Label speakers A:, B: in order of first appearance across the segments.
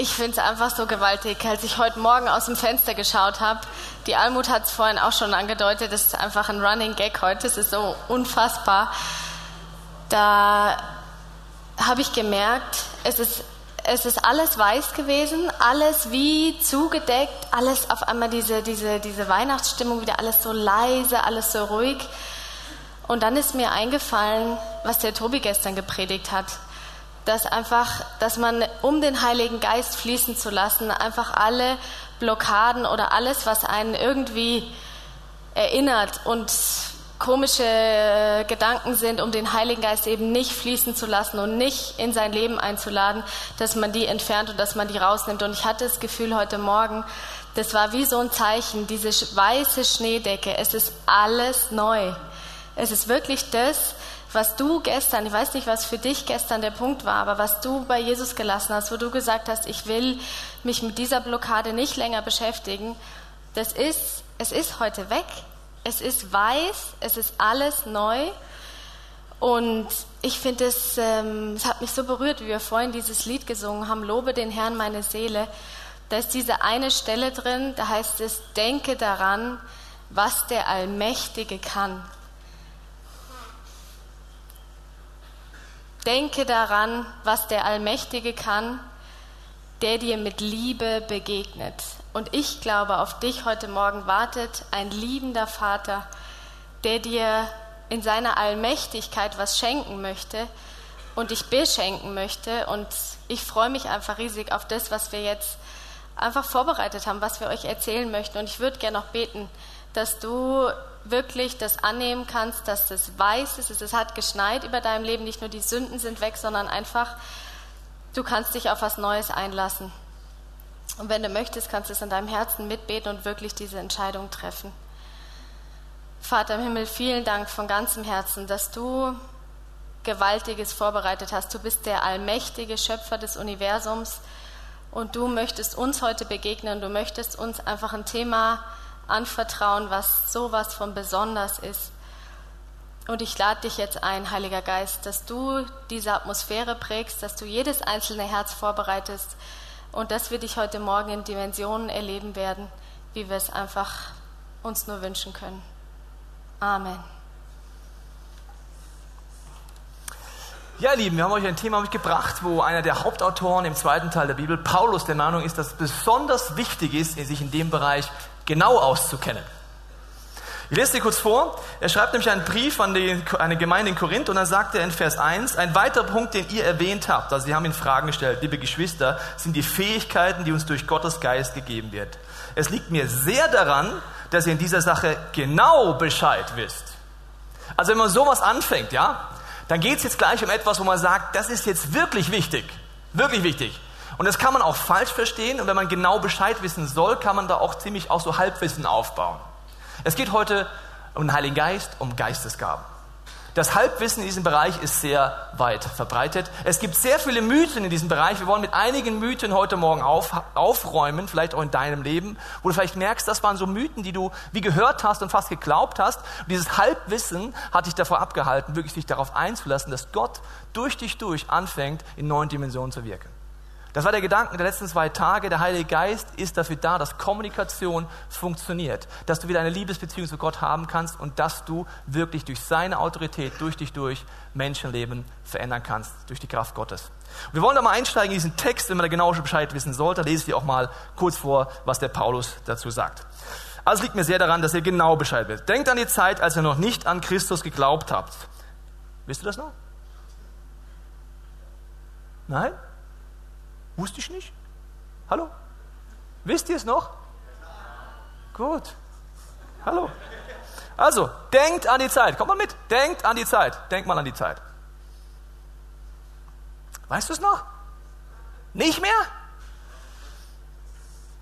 A: Ich finde es einfach so gewaltig, als ich heute Morgen aus dem Fenster geschaut habe. Die Almut hat es vorhin auch schon angedeutet, das ist einfach ein Running Gag heute, es ist so unfassbar. Da habe ich gemerkt, es ist, es ist alles weiß gewesen, alles wie zugedeckt, alles auf einmal diese, diese, diese Weihnachtsstimmung, wieder alles so leise, alles so ruhig. Und dann ist mir eingefallen, was der Tobi gestern gepredigt hat dass einfach, dass man, um den Heiligen Geist fließen zu lassen, einfach alle Blockaden oder alles, was einen irgendwie erinnert und komische Gedanken sind, um den Heiligen Geist eben nicht fließen zu lassen und nicht in sein Leben einzuladen, dass man die entfernt und dass man die rausnimmt. Und ich hatte das Gefühl heute Morgen, das war wie so ein Zeichen, diese weiße Schneedecke, es ist alles neu. Es ist wirklich das, was du gestern, ich weiß nicht, was für dich gestern der Punkt war, aber was du bei Jesus gelassen hast, wo du gesagt hast, ich will mich mit dieser Blockade nicht länger beschäftigen, das ist, es ist heute weg. Es ist weiß, es ist alles neu. Und ich finde es, ähm, es hat mich so berührt, wie wir vorhin dieses Lied gesungen haben, Lobe den Herrn meine Seele. Da ist diese eine Stelle drin, da heißt es, denke daran, was der Allmächtige kann. Denke daran, was der Allmächtige kann, der dir mit Liebe begegnet. Und ich glaube, auf dich heute Morgen wartet ein liebender Vater, der dir in seiner Allmächtigkeit was schenken möchte und dich beschenken möchte. Und ich freue mich einfach riesig auf das, was wir jetzt einfach vorbereitet haben, was wir euch erzählen möchten. Und ich würde gerne noch beten, dass du wirklich das annehmen kannst, dass das weiß ist, es hat geschneit über deinem Leben, nicht nur die Sünden sind weg, sondern einfach, du kannst dich auf was Neues einlassen. Und wenn du möchtest, kannst du es in deinem Herzen mitbeten und wirklich diese Entscheidung treffen. Vater im Himmel, vielen Dank von ganzem Herzen, dass du Gewaltiges vorbereitet hast. Du bist der allmächtige Schöpfer des Universums und du möchtest uns heute begegnen. Du möchtest uns einfach ein Thema anvertrauen, was sowas von besonders ist. Und ich lade dich jetzt ein, Heiliger Geist, dass du diese Atmosphäre prägst, dass du jedes einzelne Herz vorbereitest und dass wir dich heute Morgen in Dimensionen erleben werden, wie wir es einfach uns nur wünschen können. Amen.
B: Ja, ihr Lieben, wir haben euch ein Thema mitgebracht, wo einer der Hauptautoren im zweiten Teil der Bibel, Paulus, der Meinung ist, dass es besonders wichtig ist, sich in dem Bereich genau auszukennen. Ich lese dir kurz vor. Er schreibt nämlich einen Brief an die, eine Gemeinde in Korinth und dann sagt er in Vers 1, ein weiterer Punkt, den ihr erwähnt habt, also Sie haben ihn Fragen gestellt, liebe Geschwister, sind die Fähigkeiten, die uns durch Gottes Geist gegeben wird. Es liegt mir sehr daran, dass ihr in dieser Sache genau Bescheid wisst. Also wenn man sowas anfängt, ja, dann geht es jetzt gleich um etwas, wo man sagt, das ist jetzt wirklich wichtig, wirklich wichtig. Und das kann man auch falsch verstehen. Und wenn man genau Bescheid wissen soll, kann man da auch ziemlich auch so Halbwissen aufbauen. Es geht heute um den Heiligen Geist, um Geistesgaben. Das Halbwissen in diesem Bereich ist sehr weit verbreitet. Es gibt sehr viele Mythen in diesem Bereich. Wir wollen mit einigen Mythen heute Morgen auf, aufräumen, vielleicht auch in deinem Leben, wo du vielleicht merkst, das waren so Mythen, die du wie gehört hast und fast geglaubt hast. Und dieses Halbwissen hat dich davor abgehalten, wirklich sich darauf einzulassen, dass Gott durch dich durch anfängt, in neuen Dimensionen zu wirken. Das war der Gedanke der letzten zwei Tage. Der Heilige Geist ist dafür da, dass Kommunikation funktioniert, dass du wieder eine Liebesbeziehung zu Gott haben kannst und dass du wirklich durch seine Autorität, durch dich durch Menschenleben verändern kannst, durch die Kraft Gottes. Und wir wollen da mal einsteigen in diesen Text, wenn man da genau Bescheid wissen sollte. Lese ich auch mal kurz vor, was der Paulus dazu sagt. Also liegt mir sehr daran, dass ihr genau Bescheid wisst. Denkt an die Zeit, als ihr noch nicht an Christus geglaubt habt. Wisst ihr das noch? Nein? Wusste ich nicht? Hallo? Wisst ihr es noch? Gut. Hallo. Also, denkt an die Zeit. Kommt mal mit. Denkt an die Zeit. Denkt mal an die Zeit. Weißt du es noch? Nicht mehr?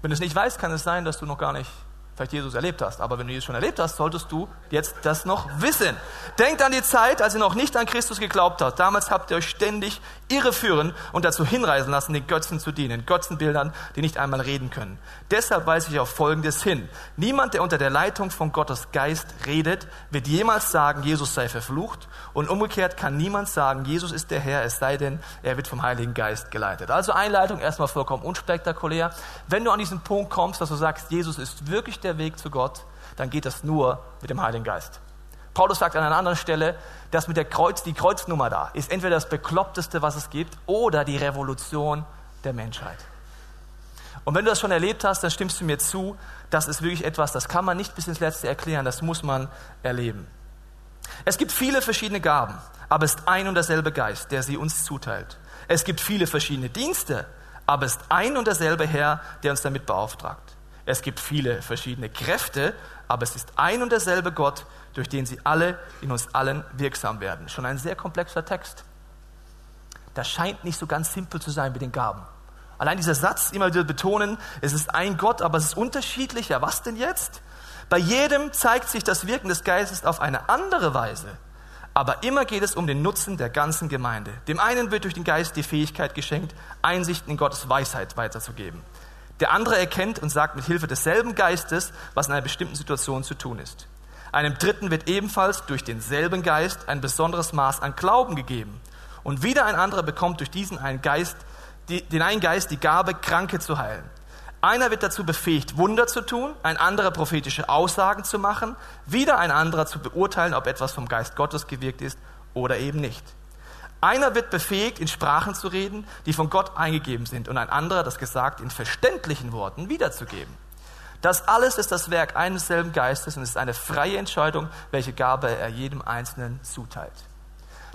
B: Wenn du es nicht weißt, kann es sein, dass du noch gar nicht vielleicht Jesus erlebt hast. Aber wenn du Jesus schon erlebt hast, solltest du jetzt das noch wissen. Denkt an die Zeit, als ihr noch nicht an Christus geglaubt habt. Damals habt ihr euch ständig irreführen und dazu hinreisen lassen, den Götzen zu dienen. Götzenbildern, die nicht einmal reden können. Deshalb weise ich auf Folgendes hin. Niemand, der unter der Leitung von Gottes Geist redet, wird jemals sagen, Jesus sei verflucht. Und umgekehrt kann niemand sagen, Jesus ist der Herr, es sei denn, er wird vom Heiligen Geist geleitet. Also Einleitung erstmal vollkommen unspektakulär. Wenn du an diesen Punkt kommst, dass du sagst, Jesus ist wirklich der Weg zu Gott, dann geht das nur mit dem Heiligen Geist. Paulus sagt an einer anderen Stelle, dass mit der Kreuz, die Kreuznummer da ist entweder das Bekloppteste, was es gibt, oder die Revolution der Menschheit. Und wenn du das schon erlebt hast, dann stimmst du mir zu, das ist wirklich etwas, das kann man nicht bis ins Letzte erklären, das muss man erleben. Es gibt viele verschiedene Gaben, aber es ist ein und derselbe Geist, der sie uns zuteilt. Es gibt viele verschiedene Dienste, aber es ist ein und derselbe Herr, der uns damit beauftragt. Es gibt viele verschiedene Kräfte, aber es ist ein und derselbe Gott, durch den sie alle in uns allen wirksam werden. Schon ein sehr komplexer Text. Das scheint nicht so ganz simpel zu sein mit den Gaben. Allein dieser Satz immer wieder betonen, es ist ein Gott, aber es ist unterschiedlich. Ja, was denn jetzt? Bei jedem zeigt sich das Wirken des Geistes auf eine andere Weise. Aber immer geht es um den Nutzen der ganzen Gemeinde. Dem einen wird durch den Geist die Fähigkeit geschenkt, Einsichten in Gottes Weisheit weiterzugeben. Der andere erkennt und sagt mit Hilfe desselben Geistes, was in einer bestimmten Situation zu tun ist. Einem Dritten wird ebenfalls durch denselben Geist ein besonderes Maß an Glauben gegeben. Und wieder ein anderer bekommt durch diesen einen Geist, die, den einen Geist die Gabe, Kranke zu heilen. Einer wird dazu befähigt, Wunder zu tun, ein anderer prophetische Aussagen zu machen, wieder ein anderer zu beurteilen, ob etwas vom Geist Gottes gewirkt ist oder eben nicht. Einer wird befähigt, in Sprachen zu reden, die von Gott eingegeben sind, und ein anderer, das gesagt, in verständlichen Worten wiederzugeben. Das alles ist das Werk eines selben Geistes und es ist eine freie Entscheidung, welche Gabe er jedem Einzelnen zuteilt.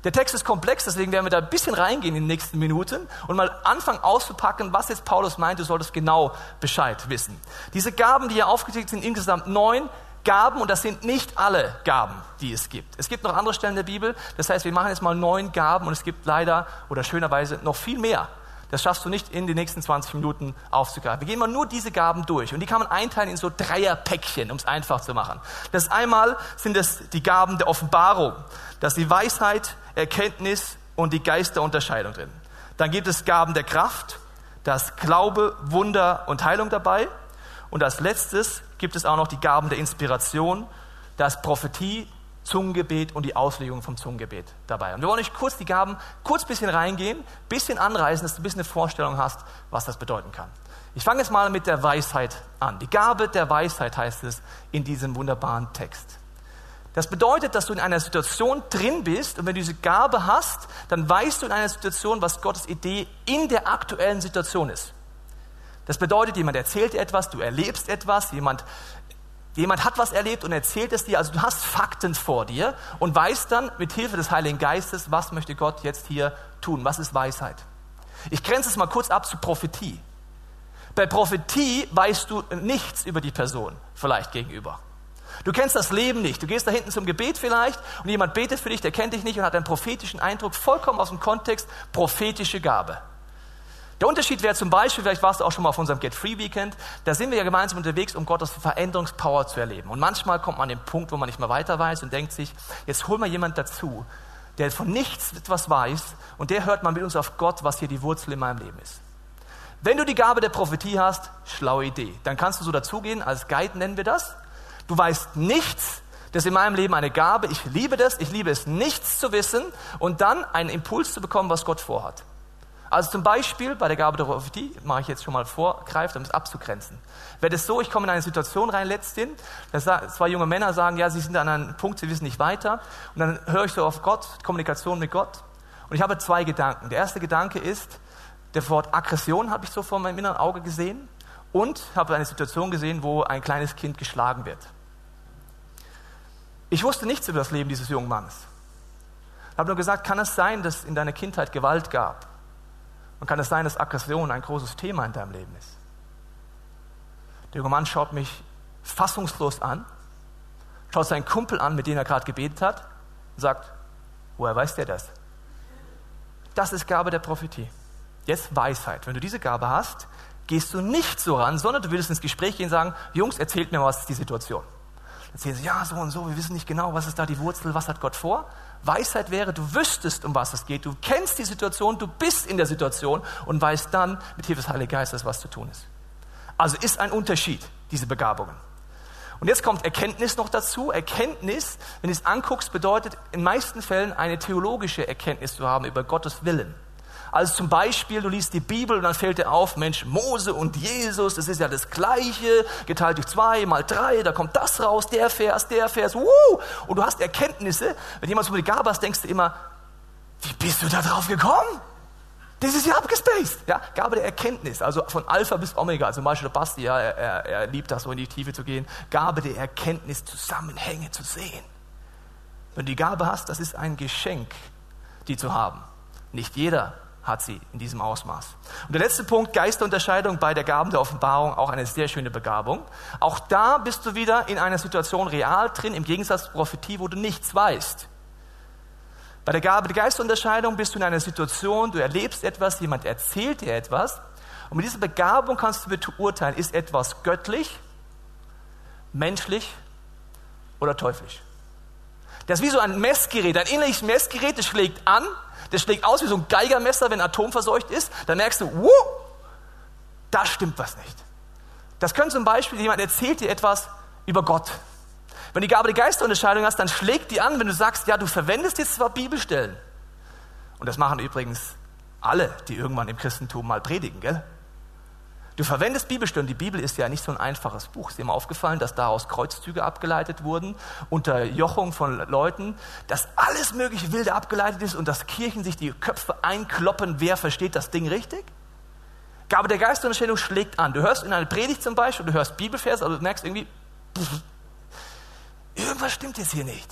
B: Der Text ist komplex, deswegen werden wir da ein bisschen reingehen in den nächsten Minuten und mal anfangen auszupacken, was jetzt Paulus meint, du solltest genau Bescheid wissen. Diese Gaben, die hier aufgezählt sind, insgesamt neun Gaben und das sind nicht alle Gaben, die es gibt. Es gibt noch andere Stellen der Bibel, das heißt, wir machen jetzt mal neun Gaben und es gibt leider oder schönerweise noch viel mehr. Das schaffst du nicht in den nächsten 20 Minuten aufzugreifen. Wir gehen mal nur diese Gaben durch und die kann man einteilen in so Dreierpäckchen, um es einfach zu machen. Das einmal sind es die Gaben der Offenbarung. Das ist die Weisheit, Erkenntnis und die Geisterunterscheidung drin. Dann gibt es Gaben der Kraft, das Glaube, Wunder und Heilung dabei. Und als letztes gibt es auch noch die Gaben der Inspiration, das Prophetie, Zungengebet und die Auslegung vom Zungengebet dabei. Und wir wollen euch kurz die Gaben, kurz ein bisschen reingehen, bisschen anreißen, dass du ein bisschen eine Vorstellung hast, was das bedeuten kann. Ich fange jetzt mal mit der Weisheit an. Die Gabe der Weisheit heißt es in diesem wunderbaren Text. Das bedeutet, dass du in einer Situation drin bist und wenn du diese Gabe hast, dann weißt du in einer Situation, was Gottes Idee in der aktuellen Situation ist. Das bedeutet, jemand erzählt etwas, du erlebst etwas, jemand, jemand hat was erlebt und erzählt es dir, also du hast Fakten vor dir und weißt dann mit Hilfe des Heiligen Geistes, was möchte Gott jetzt hier tun, was ist Weisheit. Ich grenze es mal kurz ab zu Prophetie. Bei Prophetie weißt du nichts über die Person vielleicht gegenüber. Du kennst das Leben nicht. Du gehst da hinten zum Gebet vielleicht und jemand betet für dich, der kennt dich nicht und hat einen prophetischen Eindruck, vollkommen aus dem Kontext, prophetische Gabe. Der Unterschied wäre zum Beispiel, vielleicht warst du auch schon mal auf unserem Get Free Weekend, da sind wir ja gemeinsam unterwegs, um Gottes Veränderungspower zu erleben. Und manchmal kommt man an den Punkt, wo man nicht mehr weiter weiß und denkt sich, jetzt hol mal jemand dazu, der von nichts etwas weiß und der hört mal mit uns auf Gott, was hier die Wurzel in meinem Leben ist. Wenn du die Gabe der Prophetie hast, schlaue Idee. Dann kannst du so dazugehen, als Guide nennen wir das. Du weißt nichts, das ist in meinem Leben eine Gabe. Ich liebe das. Ich liebe es, nichts zu wissen und dann einen Impuls zu bekommen, was Gott vorhat. Also zum Beispiel bei der Gabe der Prophetie, mache ich jetzt schon mal vor, greift, um es abzugrenzen. Wäre das so, ich komme in eine Situation rein, letzthin, dass zwei junge Männer sagen, ja, sie sind an einem Punkt, sie wissen nicht weiter. Und dann höre ich so auf Gott, Kommunikation mit Gott. Und ich habe zwei Gedanken. Der erste Gedanke ist, der Wort Aggression habe ich so vor meinem inneren Auge gesehen und habe eine Situation gesehen, wo ein kleines Kind geschlagen wird. Ich wusste nichts über das Leben dieses jungen Mannes. Ich habe nur gesagt, kann es sein, dass in deiner Kindheit Gewalt gab? Und kann es sein, dass Aggression ein großes Thema in deinem Leben ist? Der junge Mann schaut mich fassungslos an, schaut seinen Kumpel an, mit dem er gerade gebetet hat, und sagt, woher weiß der das? Das ist Gabe der Prophetie. Jetzt Weisheit. Wenn du diese Gabe hast, gehst du nicht so ran, sondern du würdest ins Gespräch gehen und sagen, Jungs, erzählt mir, was ist die Situation. Erzählen sie, ja, so und so, wir wissen nicht genau, was ist da die Wurzel, was hat Gott vor. Weisheit wäre, du wüsstest, um was es geht, du kennst die Situation, du bist in der Situation und weißt dann mit Hilfe des Heiligen Geistes, was zu tun ist. Also ist ein Unterschied, diese Begabungen. Und jetzt kommt Erkenntnis noch dazu. Erkenntnis, wenn du es anguckst, bedeutet in meisten Fällen eine theologische Erkenntnis zu haben über Gottes Willen. Also zum Beispiel, du liest die Bibel und dann fällt dir auf, Mensch, Mose und Jesus, das ist ja das Gleiche, geteilt durch zwei, mal drei, da kommt das raus, der Vers, der Vers, wuh! Und du hast Erkenntnisse. Wenn jemand so die Gabe hast, denkst du immer, wie bist du da drauf gekommen? Das ist ja abgespaced. Ja, Gabe der Erkenntnis, also von Alpha bis Omega. Also zum Beispiel der Basti, ja, er, er, er liebt das, so in die Tiefe zu gehen. Gabe der Erkenntnis, Zusammenhänge zu sehen. Wenn du die Gabe hast, das ist ein Geschenk, die zu haben. Nicht jeder hat sie in diesem Ausmaß. Und der letzte Punkt, Geisterunterscheidung bei der Gaben der Offenbarung, auch eine sehr schöne Begabung. Auch da bist du wieder in einer Situation real drin, im Gegensatz zur Prophetie, wo du nichts weißt. Bei der Gabe der Geisterunterscheidung bist du in einer Situation, du erlebst etwas, jemand erzählt dir etwas. Und mit dieser Begabung kannst du beurteilen, ist etwas göttlich, menschlich oder teuflisch. Das ist wie so ein Messgerät, ein innerliches Messgerät, das schlägt an das schlägt aus wie so ein Geigermesser, wenn atomverseucht ist. Dann merkst du, wuh, da stimmt was nicht. Das könnte zum Beispiel, jemand erzählt dir etwas über Gott. Wenn du die Gabe der Geisterunterscheidung hast, dann schlägt die an, wenn du sagst, ja, du verwendest jetzt zwar Bibelstellen. Und das machen übrigens alle, die irgendwann im Christentum mal predigen, gell? Du verwendest Bibelstellen. Die Bibel ist ja nicht so ein einfaches Buch. Ist dir mal aufgefallen, dass daraus Kreuzzüge abgeleitet wurden, unter Jochung von Leuten, dass alles mögliche Wilde abgeleitet ist und dass Kirchen sich die Köpfe einkloppen, wer versteht das Ding richtig? Gabe der Geistunterstellung schlägt an. Du hörst in einer Predigt zum Beispiel, du hörst Bibelvers, aber du merkst irgendwie, pff, irgendwas stimmt jetzt hier nicht.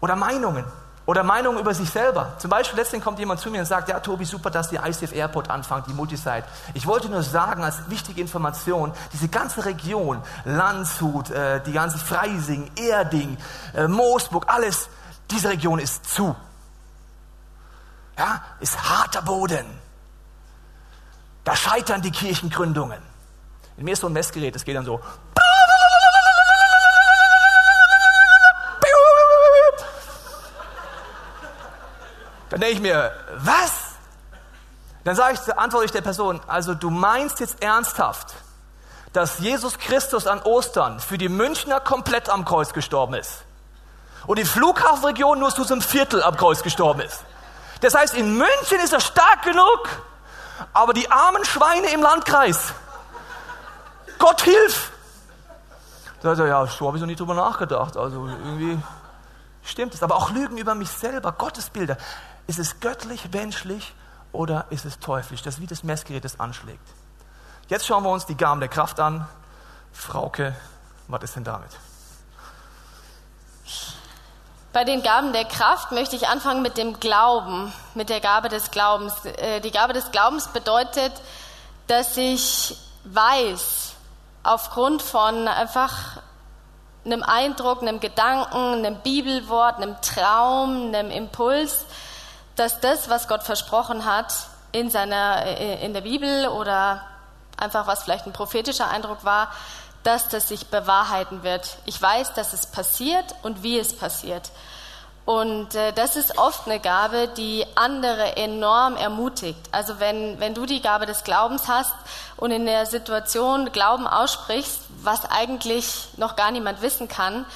B: Oder Meinungen. Oder Meinungen über sich selber. Zum Beispiel letztens kommt jemand zu mir und sagt, ja Tobi, super, dass die ICF Airport anfangen, die Multisite. Ich wollte nur sagen, als wichtige Information, diese ganze Region, Landshut, äh, die ganze Freising, Erding, äh, Moosburg, alles, diese Region ist zu. Ja, ist harter Boden. Da scheitern die Kirchengründungen. In mir ist so ein Messgerät, das geht dann so. Dann denke ich mir, was? Dann sage ich, antworte ich der Person, also du meinst jetzt ernsthaft, dass Jesus Christus an Ostern für die Münchner komplett am Kreuz gestorben ist und die Flughafenregion nur zu einem Viertel am Kreuz gestorben ist. Das heißt, in München ist er stark genug, aber die armen Schweine im Landkreis, Gott hilf! Da sagt er, ja, so habe ich noch nie drüber nachgedacht. Also irgendwie stimmt es. Aber auch Lügen über mich selber, Gottesbilder. Ist es göttlich, menschlich oder ist es teuflisch? Das ist wie das Messgerät, das anschlägt. Jetzt schauen wir uns die Gaben der Kraft an. Frauke, was ist denn damit?
A: Bei den Gaben der Kraft möchte ich anfangen mit dem Glauben, mit der Gabe des Glaubens. Äh, die Gabe des Glaubens bedeutet, dass ich weiß, aufgrund von einfach einem Eindruck, einem Gedanken, einem Bibelwort, einem Traum, einem Impuls, dass das, was Gott versprochen hat in, seiner, in der Bibel oder einfach was vielleicht ein prophetischer Eindruck war, dass das sich bewahrheiten wird. Ich weiß, dass es passiert und wie es passiert. Und äh, das ist oft eine Gabe, die andere enorm ermutigt. Also wenn, wenn du die Gabe des Glaubens hast und in der Situation Glauben aussprichst, was eigentlich noch gar niemand wissen kann,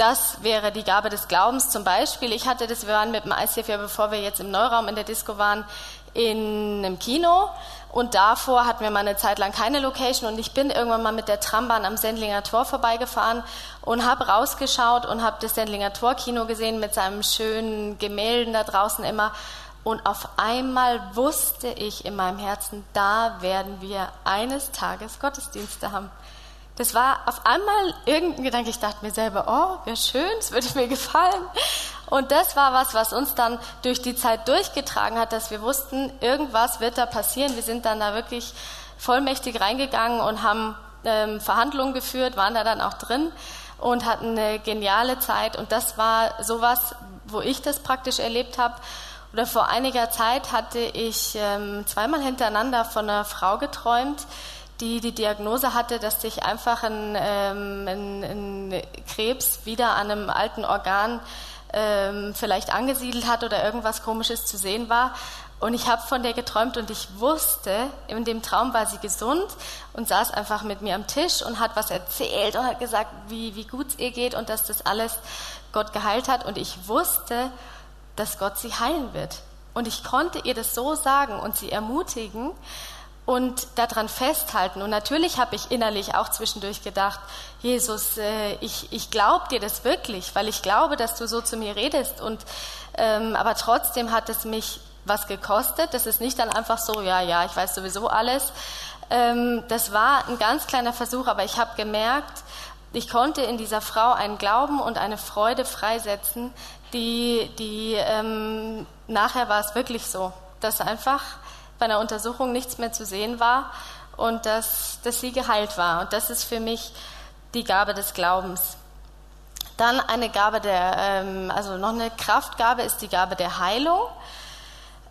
A: das wäre die Gabe des Glaubens zum Beispiel. Ich hatte das, wir waren mit dem ICF ja, bevor wir jetzt im Neuraum in der Disco waren, in einem Kino und davor hatten wir mal eine Zeit lang keine Location und ich bin irgendwann mal mit der Trambahn am Sendlinger Tor vorbeigefahren und habe rausgeschaut und habe das Sendlinger Tor Kino gesehen mit seinem schönen Gemälden da draußen immer und auf einmal wusste ich in meinem Herzen, da werden wir eines Tages Gottesdienste haben. Das war auf einmal irgendein Gedanke, ich dachte mir selber, oh, wäre schön, es würde mir gefallen. Und das war was, was uns dann durch die Zeit durchgetragen hat, dass wir wussten, irgendwas wird da passieren. Wir sind dann da wirklich vollmächtig reingegangen und haben ähm, Verhandlungen geführt, waren da dann auch drin und hatten eine geniale Zeit. Und das war sowas, wo ich das praktisch erlebt habe. Oder vor einiger Zeit hatte ich ähm, zweimal hintereinander von einer Frau geträumt, die die Diagnose hatte, dass sich einfach ein, ähm, ein, ein Krebs wieder an einem alten Organ ähm, vielleicht angesiedelt hat oder irgendwas Komisches zu sehen war. Und ich habe von der geträumt und ich wusste, in dem Traum war sie gesund und saß einfach mit mir am Tisch und hat was erzählt und hat gesagt, wie, wie gut es ihr geht und dass das alles Gott geheilt hat. Und ich wusste, dass Gott sie heilen wird. Und ich konnte ihr das so sagen und sie ermutigen und daran festhalten. Und natürlich habe ich innerlich auch zwischendurch gedacht, Jesus, äh, ich, ich glaube dir das wirklich, weil ich glaube, dass du so zu mir redest. Und, ähm, aber trotzdem hat es mich was gekostet. Das ist nicht dann einfach so, ja, ja, ich weiß sowieso alles. Ähm, das war ein ganz kleiner Versuch, aber ich habe gemerkt, ich konnte in dieser Frau einen Glauben und eine Freude freisetzen, die, die ähm, nachher war es wirklich so, dass einfach bei einer Untersuchung nichts mehr zu sehen war und dass, dass sie geheilt war. Und das ist für mich die Gabe des Glaubens. Dann eine Gabe der, ähm, also noch eine Kraftgabe ist die Gabe der Heilung.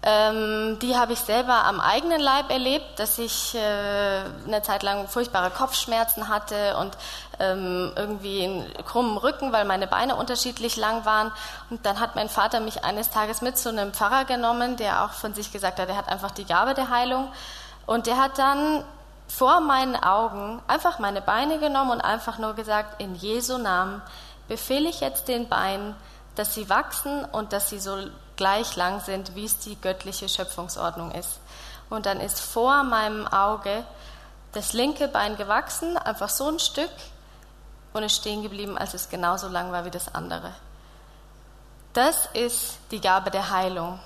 A: Ähm, die habe ich selber am eigenen Leib erlebt, dass ich äh, eine Zeit lang furchtbare Kopfschmerzen hatte und ähm, irgendwie einen krummen Rücken, weil meine Beine unterschiedlich lang waren. Und dann hat mein Vater mich eines Tages mit zu einem Pfarrer genommen, der auch von sich gesagt hat, er hat einfach die Gabe der Heilung. Und der hat dann vor meinen Augen einfach meine Beine genommen und einfach nur gesagt, in Jesu Namen befehle ich jetzt den Beinen, dass sie wachsen und dass sie so gleich lang sind, wie es die göttliche Schöpfungsordnung ist. Und dann ist vor meinem Auge das linke Bein gewachsen, einfach so ein Stück, und ist stehen geblieben, als es genauso lang war wie das andere. Das ist die Gabe der Heilung.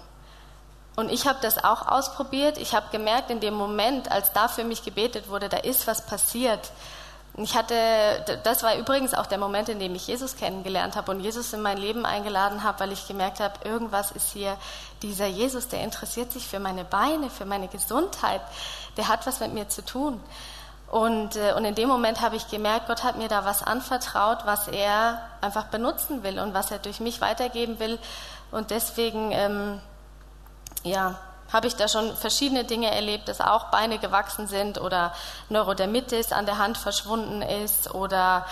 A: Und ich habe das auch ausprobiert. Ich habe gemerkt, in dem Moment, als da für mich gebetet wurde, da ist was passiert. Ich hatte, das war übrigens auch der Moment, in dem ich Jesus kennengelernt habe und Jesus in mein Leben eingeladen habe, weil ich gemerkt habe, irgendwas ist hier, dieser Jesus, der interessiert sich für meine Beine, für meine Gesundheit, der hat was mit mir zu tun. Und, äh, und in dem Moment habe ich gemerkt, Gott hat mir da was anvertraut, was er einfach benutzen will und was er durch mich weitergeben will. Und deswegen, ähm, ja, habe ich da schon verschiedene Dinge erlebt, dass auch Beine gewachsen sind oder Neurodermitis an der Hand verschwunden ist oder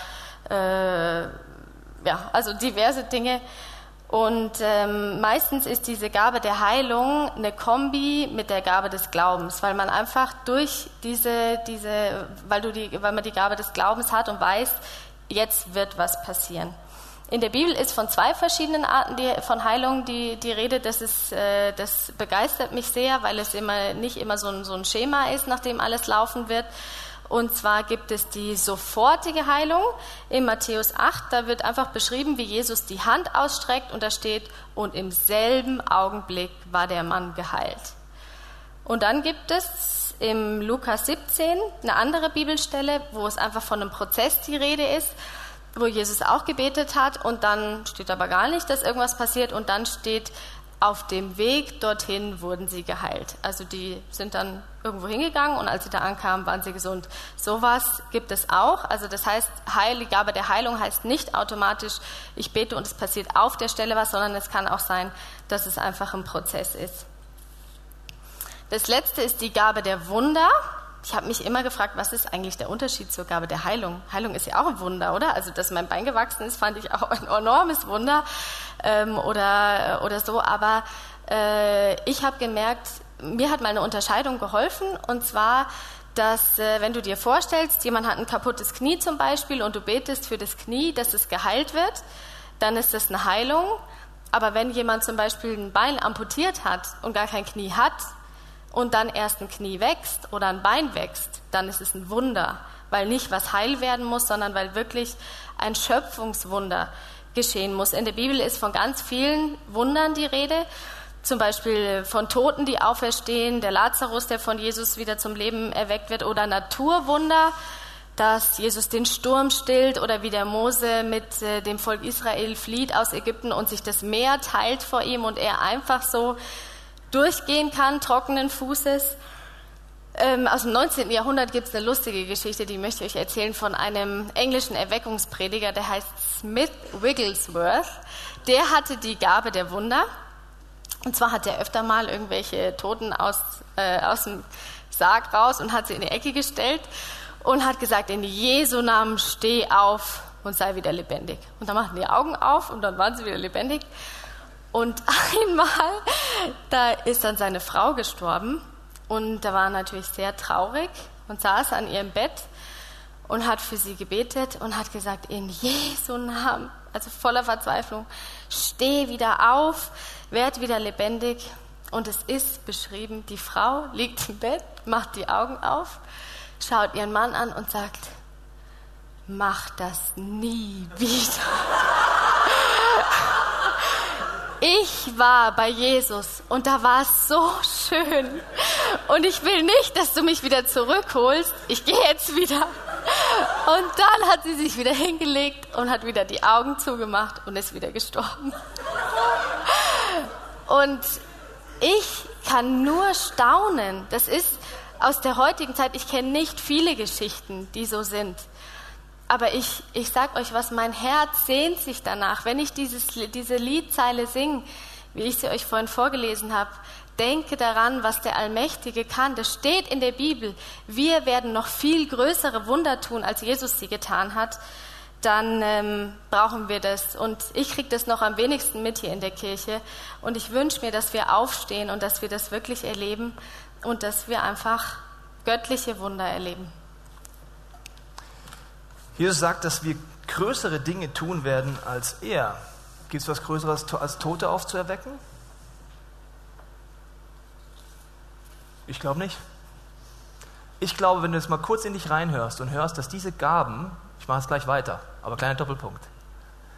A: äh, ja, also diverse Dinge. Und ähm, meistens ist diese Gabe der Heilung eine Kombi mit der Gabe des Glaubens, weil man einfach durch diese, diese, weil du die, weil man die Gabe des Glaubens hat und weiß, jetzt wird was passieren. In der Bibel ist von zwei verschiedenen Arten die, von Heilung die, die Rede. Das, ist, äh, das begeistert mich sehr, weil es immer, nicht immer so ein, so ein Schema ist, nach dem alles laufen wird. Und zwar gibt es die sofortige Heilung in Matthäus 8. Da wird einfach beschrieben, wie Jesus die Hand ausstreckt und da steht, und im selben Augenblick war der Mann geheilt. Und dann gibt es im Lukas 17 eine andere Bibelstelle, wo es einfach von einem Prozess die Rede ist wo Jesus auch gebetet hat und dann steht aber gar nicht, dass irgendwas passiert und dann steht, auf dem Weg dorthin wurden sie geheilt. Also die sind dann irgendwo hingegangen und als sie da ankamen, waren sie gesund. Sowas gibt es auch. Also das heißt, Heil, die Gabe der Heilung heißt nicht automatisch, ich bete und es passiert auf der Stelle was, sondern es kann auch sein, dass es einfach ein Prozess ist. Das letzte ist die Gabe der Wunder ich habe mich immer gefragt, was ist eigentlich der Unterschied zur Gabe der Heilung? Heilung ist ja auch ein Wunder, oder? Also, dass mein Bein gewachsen ist, fand ich auch ein enormes Wunder ähm, oder, oder so. Aber äh, ich habe gemerkt, mir hat mal eine Unterscheidung geholfen und zwar, dass äh, wenn du dir vorstellst, jemand hat ein kaputtes Knie zum Beispiel und du betest für das Knie, dass es geheilt wird, dann ist das eine Heilung. Aber wenn jemand zum Beispiel ein Bein amputiert hat und gar kein Knie hat, und dann erst ein Knie wächst oder ein Bein wächst, dann ist es ein Wunder, weil nicht was heil werden muss, sondern weil wirklich ein Schöpfungswunder geschehen muss. In der Bibel ist von ganz vielen Wundern die Rede, zum Beispiel von Toten, die auferstehen, der Lazarus, der von Jesus wieder zum Leben erweckt wird, oder Naturwunder, dass Jesus den Sturm stillt oder wie der Mose mit äh, dem Volk Israel flieht aus Ägypten und sich das Meer teilt vor ihm und er einfach so durchgehen kann, trockenen Fußes. Ähm, aus dem 19. Jahrhundert gibt es eine lustige Geschichte, die möchte ich euch erzählen, von einem englischen Erweckungsprediger, der heißt Smith Wigglesworth. Der hatte die Gabe der Wunder Und zwar hat er öfter mal irgendwelche Toten aus, äh, aus dem Sarg raus und hat sie in die Ecke gestellt und hat gesagt, in Jesu Namen steh auf und sei wieder lebendig. Und dann machten die Augen auf und dann waren sie wieder lebendig. Und einmal, da ist dann seine Frau gestorben und da war natürlich sehr traurig und saß an ihrem Bett und hat für sie gebetet und hat gesagt, in Jesu Namen, also voller Verzweiflung, steh wieder auf, werd wieder lebendig. Und es ist beschrieben, die Frau liegt im Bett, macht die Augen auf, schaut ihren Mann an und sagt, mach das nie wieder. Ich war bei Jesus und da war es so schön. Und ich will nicht, dass du mich wieder zurückholst. Ich gehe jetzt wieder. Und dann hat sie sich wieder hingelegt und hat wieder die Augen zugemacht und ist wieder gestorben. Und ich kann nur staunen. Das ist aus der heutigen Zeit. Ich kenne nicht viele Geschichten, die so sind. Aber ich, ich sag euch was, mein Herz sehnt sich danach. Wenn ich dieses, diese Liedzeile singe, wie ich sie euch vorhin vorgelesen habe, denke daran, was der Allmächtige kann. Das steht in der Bibel. Wir werden noch viel größere Wunder tun, als Jesus sie getan hat. Dann ähm, brauchen wir das. Und ich kriege das noch am wenigsten mit hier in der Kirche. Und ich wünsche mir, dass wir aufstehen und dass wir das wirklich erleben und dass wir einfach göttliche Wunder erleben.
B: Jesus sagt, dass wir größere Dinge tun werden als er. Gibt es was Größeres als Tote aufzuerwecken? Ich glaube nicht. Ich glaube, wenn du jetzt mal kurz in dich reinhörst und hörst, dass diese Gaben, ich mache es gleich weiter, aber kleiner Doppelpunkt,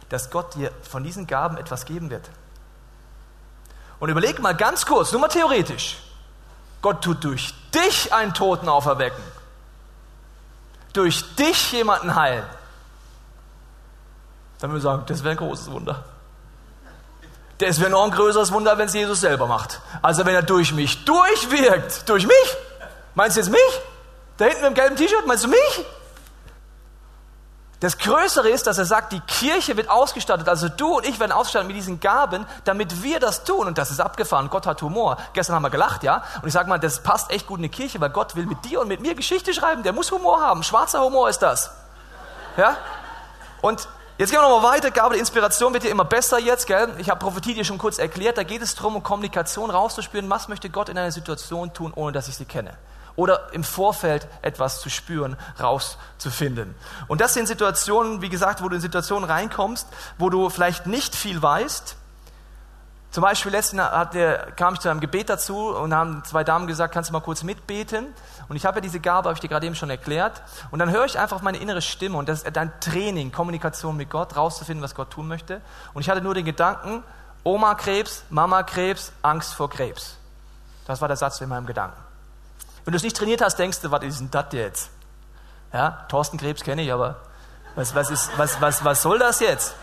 B: dass Gott dir von diesen Gaben etwas geben wird. Und überleg mal ganz kurz, nur mal theoretisch, Gott tut durch dich einen Toten auferwecken durch dich jemanden heilen, dann würden wir sagen, das wäre ein großes Wunder. Das wäre noch ein größeres Wunder, wenn es Jesus selber macht. Also wenn er durch mich durchwirkt. Durch mich? Meinst du jetzt mich? Da hinten mit dem gelben T-Shirt, meinst du mich? Das Größere ist, dass er sagt, die Kirche wird ausgestattet, also du und ich werden ausgestattet mit diesen Gaben, damit wir das tun. Und das ist abgefahren. Gott hat Humor. Gestern haben wir gelacht, ja? Und ich sage mal, das passt echt gut in die Kirche, weil Gott will mit dir und mit mir Geschichte schreiben. Der muss Humor haben. Schwarzer Humor ist das. Ja? Und jetzt gehen wir nochmal weiter. Gabe der Inspiration wird dir immer besser jetzt, gell? Ich habe Prophetie dir schon kurz erklärt. Da geht es darum, um Kommunikation rauszuspüren. Was möchte Gott in einer Situation tun, ohne dass ich sie kenne? Oder im Vorfeld etwas zu spüren, rauszufinden. Und das sind Situationen, wie gesagt, wo du in Situationen reinkommst, wo du vielleicht nicht viel weißt. Zum Beispiel letzten der, kam ich zu einem Gebet dazu und haben zwei Damen gesagt, kannst du mal kurz mitbeten? Und ich habe ja diese Gabe, habe ich dir gerade eben schon erklärt. Und dann höre ich einfach meine innere Stimme und das ist ein Training, Kommunikation mit Gott, rauszufinden, was Gott tun möchte. Und ich hatte nur den Gedanken, Oma Krebs, Mama Krebs, Angst vor Krebs. Das war der Satz in meinem Gedanken. Wenn du es nicht trainiert hast, denkst du, was ist denn das jetzt? Ja, Thorsten Krebs kenne ich, aber was, was, ist, was, was, was soll das jetzt?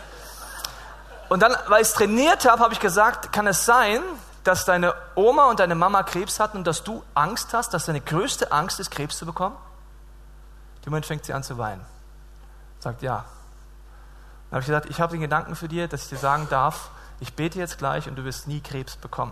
B: Und dann, weil ich es trainiert habe, habe ich gesagt, kann es sein, dass deine Oma und deine Mama Krebs hatten und dass du Angst hast, dass deine größte Angst ist, Krebs zu bekommen? Im Moment fängt sie an zu weinen. Sagt ja. Dann habe ich gesagt, ich habe den Gedanken für dir, dass ich dir sagen darf, ich bete jetzt gleich und du wirst nie Krebs bekommen.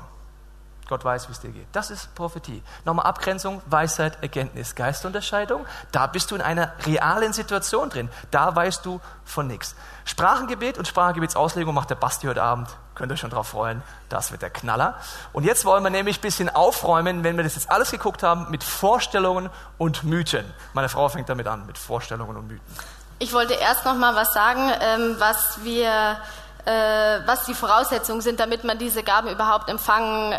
B: Gott weiß, wie es dir geht. Das ist Prophetie. Nochmal Abgrenzung, Weisheit, Erkenntnis, Geistunterscheidung. Da bist du in einer realen Situation drin. Da weißt du von nichts. Sprachengebet und Sprachengebetsauslegung macht der Basti heute Abend. Könnt ihr euch schon drauf freuen. Das wird der Knaller. Und jetzt wollen wir nämlich ein bisschen aufräumen, wenn wir das jetzt alles geguckt haben, mit Vorstellungen und Mythen. Meine Frau fängt damit an, mit Vorstellungen und Mythen.
A: Ich wollte erst noch mal was sagen, ähm, was wir äh, was die Voraussetzungen sind, damit man diese Gaben überhaupt empfangen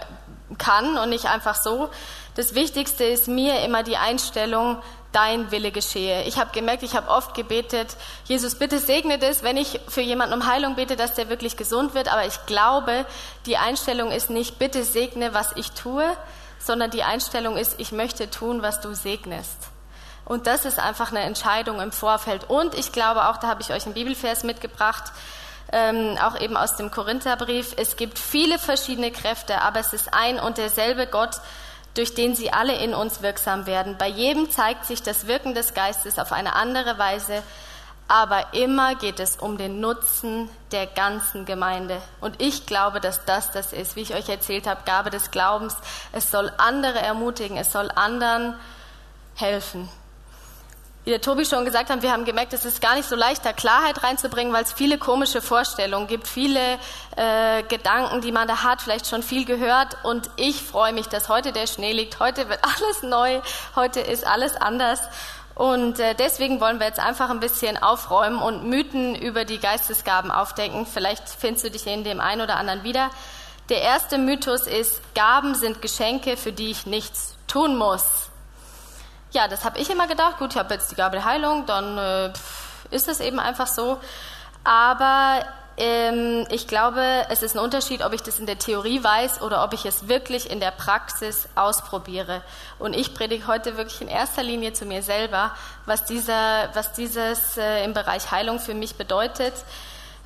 A: kann und nicht einfach so. Das Wichtigste ist mir immer die Einstellung, dein Wille geschehe. Ich habe gemerkt, ich habe oft gebetet, Jesus, bitte segne das, wenn ich für jemanden um Heilung bete, dass der wirklich gesund wird. Aber ich glaube, die Einstellung ist nicht, bitte segne, was ich tue, sondern die Einstellung ist, ich möchte tun, was du segnest. Und das ist einfach eine Entscheidung im Vorfeld. Und ich glaube auch, da habe ich euch einen Bibelvers mitgebracht, ähm, auch eben aus dem Korintherbrief, es gibt viele verschiedene Kräfte, aber es ist ein und derselbe Gott, durch den sie alle in uns wirksam werden. Bei jedem zeigt sich das Wirken des Geistes auf eine andere Weise. aber immer geht es um den Nutzen der ganzen Gemeinde. Und ich glaube, dass das das ist, wie ich euch erzählt habe, Gabe des Glaubens. Es soll andere ermutigen, es soll anderen helfen. Wie der Tobi schon gesagt hat, wir haben gemerkt, es ist gar nicht so leicht, da Klarheit reinzubringen, weil es viele komische Vorstellungen gibt, viele äh, Gedanken, die man da hat, vielleicht schon viel gehört. Und ich freue mich, dass heute der Schnee liegt, heute wird alles neu, heute ist alles anders. Und äh, deswegen wollen wir jetzt einfach ein bisschen aufräumen und Mythen über die Geistesgaben aufdecken. Vielleicht findest du dich in dem einen oder anderen wieder. Der erste Mythos ist, Gaben sind Geschenke, für die ich nichts tun muss. Ja, das habe ich immer gedacht. Gut, ich habe jetzt die Gabe Heilung, dann äh, ist es eben einfach so. Aber ähm, ich glaube, es ist ein Unterschied, ob ich das in der Theorie weiß oder ob ich es wirklich in der Praxis ausprobiere. Und ich predige heute wirklich in erster Linie zu mir selber, was, dieser, was dieses äh, im Bereich Heilung für mich bedeutet.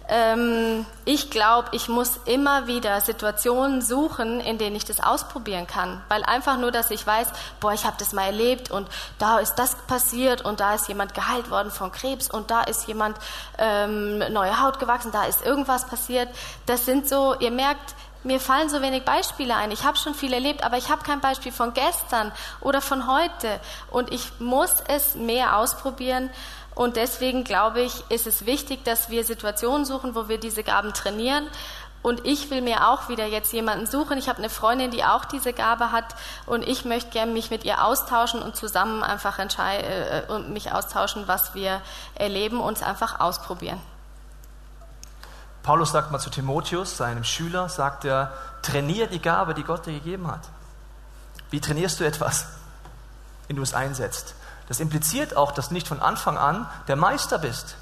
A: Ähm, ich glaube, ich muss immer wieder Situationen suchen, in denen ich das ausprobieren kann. Weil einfach nur, dass ich weiß, boah, ich habe das mal erlebt und da ist das passiert und da ist jemand geheilt worden von Krebs und da ist jemand ähm, neue Haut gewachsen, da ist irgendwas passiert. Das sind so, ihr merkt, mir fallen so wenig Beispiele ein. Ich habe schon viel erlebt, aber ich habe kein Beispiel von gestern oder von heute. Und ich muss es mehr ausprobieren. Und deswegen glaube ich, ist es wichtig, dass wir Situationen suchen, wo wir diese Gaben trainieren. Und ich will mir auch wieder jetzt jemanden suchen. Ich habe eine Freundin, die auch diese Gabe hat. Und ich möchte gerne mich mit ihr austauschen und zusammen einfach entscheiden äh, und mich austauschen, was wir erleben und es einfach ausprobieren.
B: Paulus sagt mal zu Timotheus, seinem Schüler, sagt er, trainiere die Gabe, die Gott dir gegeben hat. Wie trainierst du etwas, wenn du es einsetzt? Das impliziert auch, dass du nicht von Anfang an der Meister bist.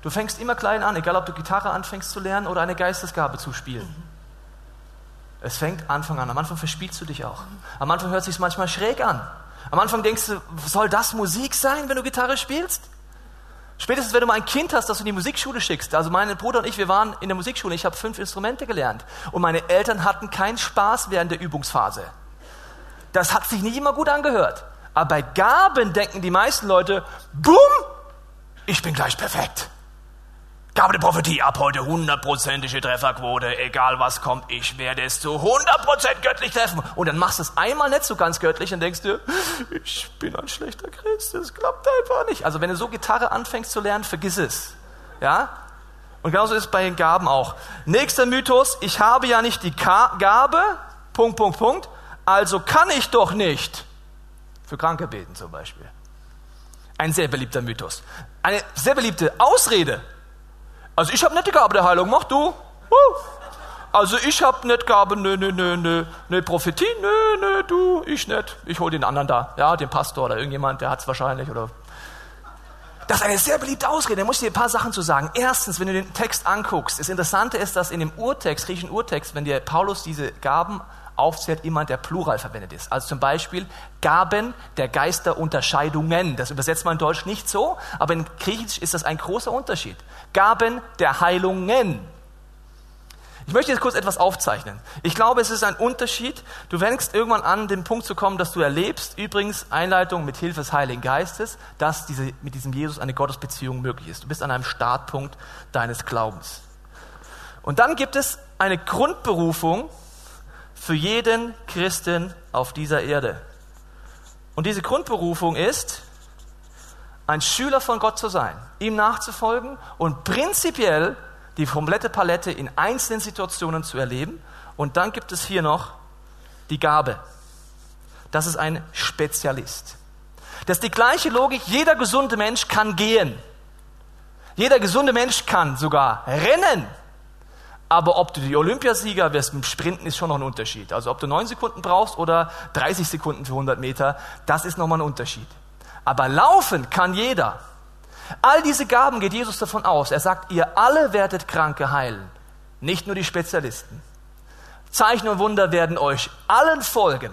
B: Du fängst immer klein an, egal ob du Gitarre anfängst zu lernen oder eine Geistesgabe zu spielen. Es fängt Anfang an. Am Anfang verspielst du dich auch. Am Anfang hört es sich manchmal schräg an. Am Anfang denkst du, soll das Musik sein, wenn du Gitarre spielst? Spätestens, wenn du mal ein Kind hast, das du in die Musikschule schickst. Also mein Bruder und ich, wir waren in der Musikschule. Ich habe fünf Instrumente gelernt. Und meine Eltern hatten keinen Spaß während der Übungsphase. Das hat sich nicht immer gut angehört. Aber bei Gaben denken die meisten Leute, bumm, ich bin gleich perfekt. Gabe der Prophetie, ab heute hundertprozentige Trefferquote, egal was kommt, ich werde es zu 100% göttlich treffen. Und dann machst du es einmal nicht so ganz göttlich und denkst dir, ich bin ein schlechter Christ, das klappt einfach nicht. Also wenn du so Gitarre anfängst zu lernen, vergiss es. Ja? Und genauso ist es bei den Gaben auch. Nächster Mythos, ich habe ja nicht die Gabe, Punkt, Punkt, Punkt, also kann ich doch nicht. Für Kranke beten zum Beispiel. Ein sehr beliebter Mythos. Eine sehr beliebte Ausrede. Also ich habe nicht die Gabe der Heilung, mach du. Also ich habe nicht Gabe, nö, nö, nö, nö, nö, Prophetie, nö, nö, du, ich nicht. Ich hole den anderen da, ja, den Pastor oder irgendjemand, der hat es wahrscheinlich oder das ist eine sehr beliebte Ausrede. Da muss ich dir ein paar Sachen zu sagen. Erstens, wenn du den Text anguckst, das Interessante ist, dass in dem Urtext, griechischen Urtext, wenn dir Paulus diese Gaben aufzählt, immer der Plural verwendet ist. Also zum Beispiel Gaben der Geisterunterscheidungen. Das übersetzt man in Deutsch nicht so, aber in Griechisch ist das ein großer Unterschied. Gaben der Heilungen. Ich möchte jetzt kurz etwas aufzeichnen. Ich glaube, es ist ein Unterschied. Du fängst irgendwann an, den Punkt zu kommen, dass du erlebst, übrigens Einleitung mit Hilfe des Heiligen Geistes, dass diese, mit diesem Jesus eine Gottesbeziehung möglich ist. Du bist an einem Startpunkt deines Glaubens. Und dann gibt es eine Grundberufung, für jeden Christen auf dieser Erde. Und diese Grundberufung ist, ein Schüler von Gott zu sein, ihm nachzufolgen und prinzipiell die komplette Palette in einzelnen Situationen zu erleben. Und dann gibt es hier noch die Gabe. Das ist ein Spezialist. Das ist die gleiche Logik, jeder gesunde Mensch kann gehen. Jeder gesunde Mensch kann sogar rennen. Aber ob du die Olympiasieger wirst mit Sprinten, ist schon noch ein Unterschied. Also ob du neun Sekunden brauchst oder 30 Sekunden für 100 Meter, das ist nochmal ein Unterschied. Aber laufen kann jeder. All diese Gaben geht Jesus davon aus. Er sagt, ihr alle werdet Kranke heilen, nicht nur die Spezialisten. Zeichen und Wunder werden euch allen folgen.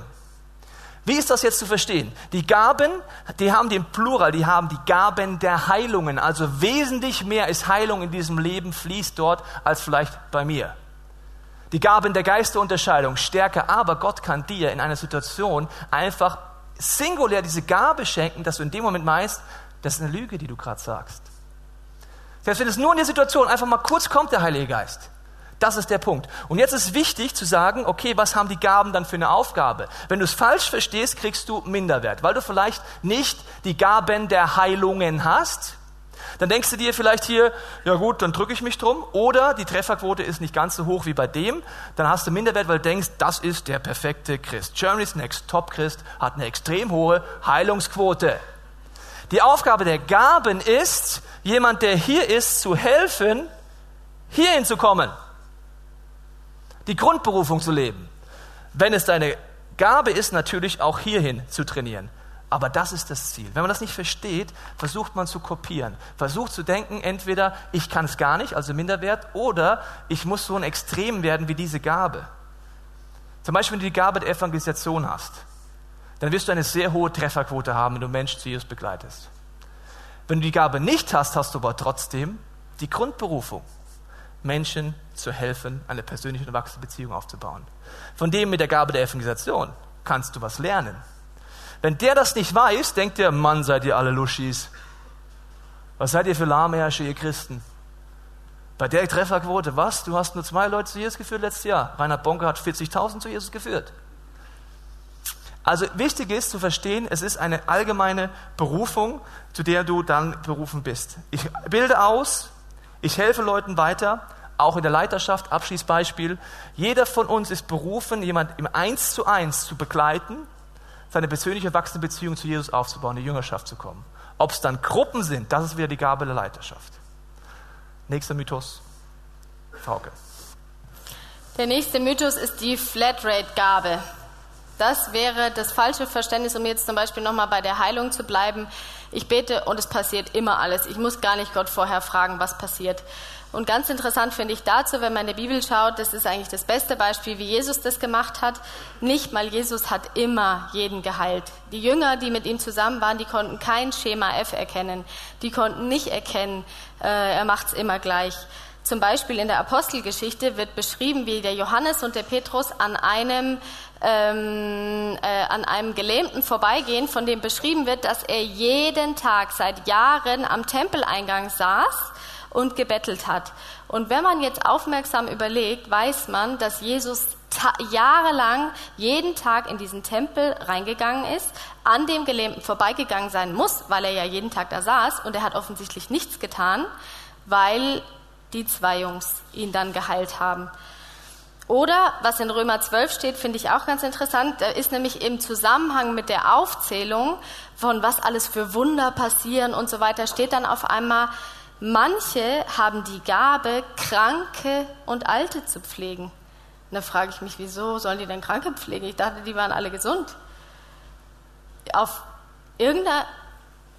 B: Wie ist das jetzt zu verstehen? Die Gaben, die haben den Plural, die haben die Gaben der Heilungen. Also wesentlich mehr ist Heilung in diesem Leben, fließt dort als vielleicht bei mir. Die Gaben der Geisterunterscheidung stärker, aber Gott kann dir in einer Situation einfach singulär diese Gabe schenken, dass du in dem Moment meinst, das ist eine Lüge, die du gerade sagst. Selbst wenn es nur in der Situation einfach mal kurz kommt, der Heilige Geist. Das ist der Punkt. Und jetzt ist wichtig zu sagen, okay, was haben die Gaben dann für eine Aufgabe? Wenn du es falsch verstehst, kriegst du Minderwert, weil du vielleicht nicht die Gaben der Heilungen hast. Dann denkst du dir vielleicht hier, ja gut, dann drücke ich mich drum. Oder die Trefferquote ist nicht ganz so hoch wie bei dem. Dann hast du Minderwert, weil du denkst, das ist der perfekte Christ. Germany's Next Top Christ hat eine extrem hohe Heilungsquote. Die Aufgabe der Gaben ist, jemand, der hier ist, zu helfen, hierhin zu kommen die Grundberufung zu leben. Wenn es deine Gabe ist, natürlich auch hierhin zu trainieren. Aber das ist das Ziel. Wenn man das nicht versteht, versucht man zu kopieren. Versucht zu denken, entweder ich kann es gar nicht, also Minderwert, oder ich muss so ein Extrem werden wie diese Gabe. Zum Beispiel, wenn du die Gabe der Evangelisation hast, dann wirst du eine sehr hohe Trefferquote haben, wenn du Menschen zu Jesus begleitest. Wenn du die Gabe nicht hast, hast du aber trotzdem die Grundberufung. Menschen zu helfen, eine persönliche und wachsende Beziehung aufzubauen. Von dem mit der Gabe der Evangelisation kannst du was lernen. Wenn der das nicht weiß, denkt der, Mann, seid ihr alle Luschis. Was seid ihr für Lahmärsche, ihr Christen? Bei der Trefferquote, was? Du hast nur zwei Leute zu Jesus geführt letztes Jahr. Reinhard Bonke hat 40.000 zu Jesus geführt. Also wichtig ist zu verstehen, es ist eine allgemeine Berufung, zu der du dann berufen bist. Ich bilde aus, ich helfe Leuten weiter, auch in der Leiterschaft, Abschließbeispiel. Jeder von uns ist berufen, jemand im Eins zu eins zu begleiten, seine persönliche wachsende Beziehung zu Jesus aufzubauen, in die Jüngerschaft zu kommen. Ob es dann Gruppen sind, das ist wieder die Gabe der Leiterschaft. Nächster Mythos. Frauke.
A: Der nächste Mythos ist die Flatrate-Gabe. Das wäre das falsche Verständnis, um jetzt zum Beispiel nochmal bei der Heilung zu bleiben. Ich bete und es passiert immer alles. Ich muss gar nicht Gott vorher fragen, was passiert. Und ganz interessant finde ich dazu, wenn man in die Bibel schaut, das ist eigentlich das beste Beispiel, wie Jesus das gemacht hat. Nicht mal Jesus hat immer jeden geheilt. Die Jünger, die mit ihm zusammen waren, die konnten kein Schema F erkennen. Die konnten nicht erkennen, äh, er macht es immer gleich. Zum Beispiel in der Apostelgeschichte wird beschrieben, wie der Johannes und der Petrus an einem ähm, äh, an einem Gelähmten vorbeigehen, von dem beschrieben wird, dass er jeden Tag seit Jahren am Tempeleingang saß und gebettelt hat. Und wenn man jetzt aufmerksam überlegt, weiß man, dass Jesus jahrelang jeden Tag in diesen Tempel reingegangen ist, an dem Gelähmten vorbeigegangen sein muss, weil er ja jeden Tag da saß und er hat offensichtlich nichts getan, weil die zwei Jungs ihn dann geheilt haben. Oder was in Römer 12 steht, finde ich auch ganz interessant, ist nämlich im Zusammenhang mit der Aufzählung von was alles für Wunder passieren und so weiter, steht dann auf einmal, manche haben die Gabe, Kranke und Alte zu pflegen. Und da frage ich mich, wieso sollen die denn Kranke pflegen? Ich dachte, die waren alle gesund. Auf irgendeiner,